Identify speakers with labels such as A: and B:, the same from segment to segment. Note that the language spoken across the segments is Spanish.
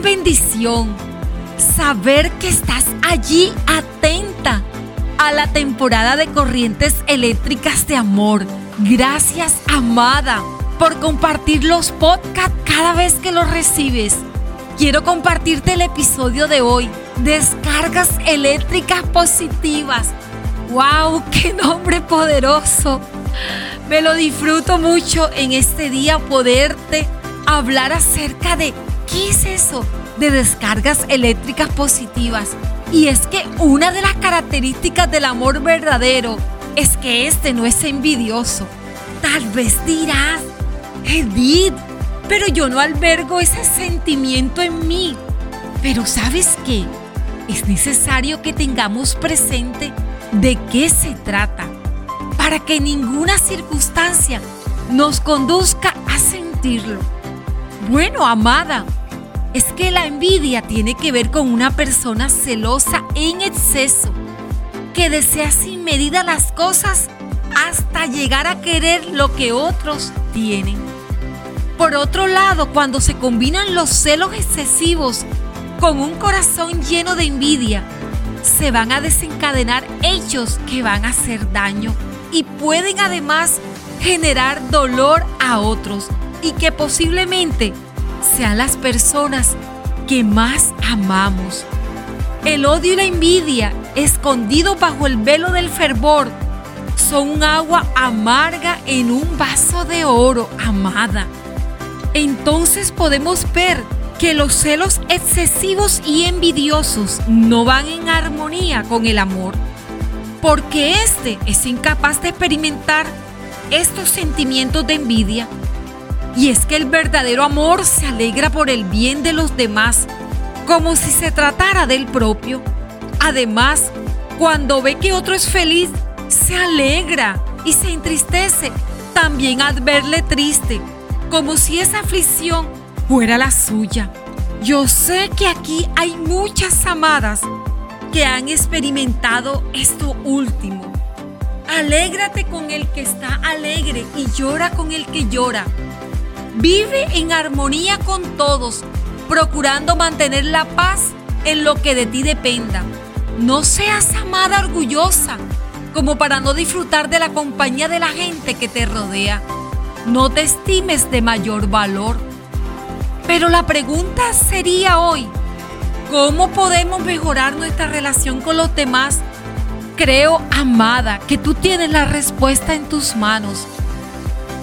A: bendición saber que estás allí atenta a la temporada de corrientes eléctricas de amor. Gracias, amada, por compartir los podcasts cada vez que los recibes. Quiero compartirte el episodio de hoy. Descargas eléctricas positivas. ¡Wow! ¡Qué nombre poderoso! Me lo disfruto mucho en este día poderte hablar acerca de qué es eso de descargas eléctricas positivas. Y es que una de las características del amor verdadero es que este no es envidioso. Tal vez dirás, Edith, pero yo no albergo ese sentimiento en mí. Pero ¿sabes qué? Es necesario que tengamos presente de qué se trata para que ninguna circunstancia nos conduzca a sentirlo. Bueno, amada, es que la envidia tiene que ver con una persona celosa en exceso, que desea sin medida las cosas hasta llegar a querer lo que otros tienen. Por otro lado, cuando se combinan los celos excesivos con un corazón lleno de envidia, se van a desencadenar hechos que van a hacer daño y pueden además generar dolor a otros y que posiblemente sean las personas que más amamos. El odio y la envidia, escondidos bajo el velo del fervor, son agua amarga en un vaso de oro, amada. Entonces podemos ver que los celos excesivos y envidiosos no van en armonía con el amor, porque éste es incapaz de experimentar estos sentimientos de envidia y es que el verdadero amor se alegra por el bien de los demás, como si se tratara del propio. Además, cuando ve que otro es feliz, se alegra y se entristece también al verle triste, como si esa aflicción fuera la suya. Yo sé que aquí hay muchas amadas que han experimentado esto último. Alégrate con el que está alegre y llora con el que llora Vive en armonía con todos, procurando mantener la paz en lo que de ti dependa. No seas amada orgullosa, como para no disfrutar de la compañía de la gente que te rodea. No te estimes de mayor valor. Pero la pregunta sería hoy, ¿cómo podemos mejorar nuestra relación con los demás? Creo, amada, que tú tienes la respuesta en tus manos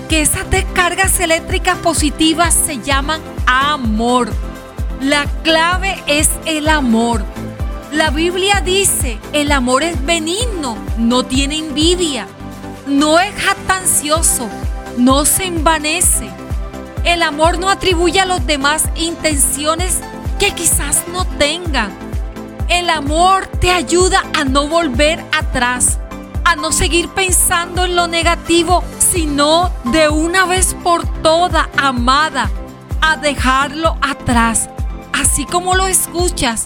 A: que esas descargas eléctricas positivas se llaman amor. La clave es el amor. La Biblia dice, el amor es benigno, no tiene envidia, no es jactancioso, no se envanece. El amor no atribuye a los demás intenciones que quizás no tengan. El amor te ayuda a no volver atrás, a no seguir pensando en lo negativo sino de una vez por toda, amada, a dejarlo atrás. Así como lo escuchas,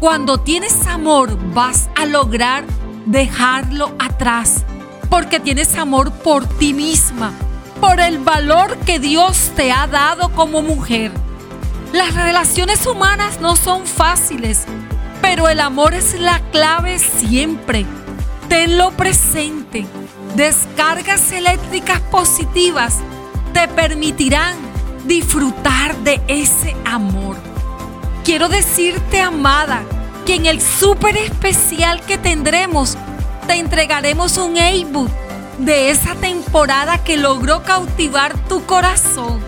A: cuando tienes amor vas a lograr dejarlo atrás, porque tienes amor por ti misma, por el valor que Dios te ha dado como mujer. Las relaciones humanas no son fáciles, pero el amor es la clave siempre. Tenlo presente. Descargas eléctricas positivas te permitirán disfrutar de ese amor. Quiero decirte, amada, que en el súper especial que tendremos, te entregaremos un ebook de esa temporada que logró cautivar tu corazón.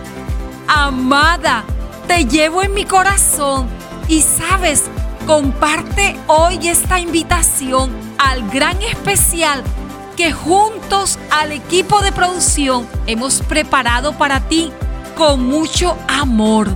A: Amada, te llevo en mi corazón y sabes, comparte hoy esta invitación al gran especial que juntos al equipo de producción hemos preparado para ti con mucho amor.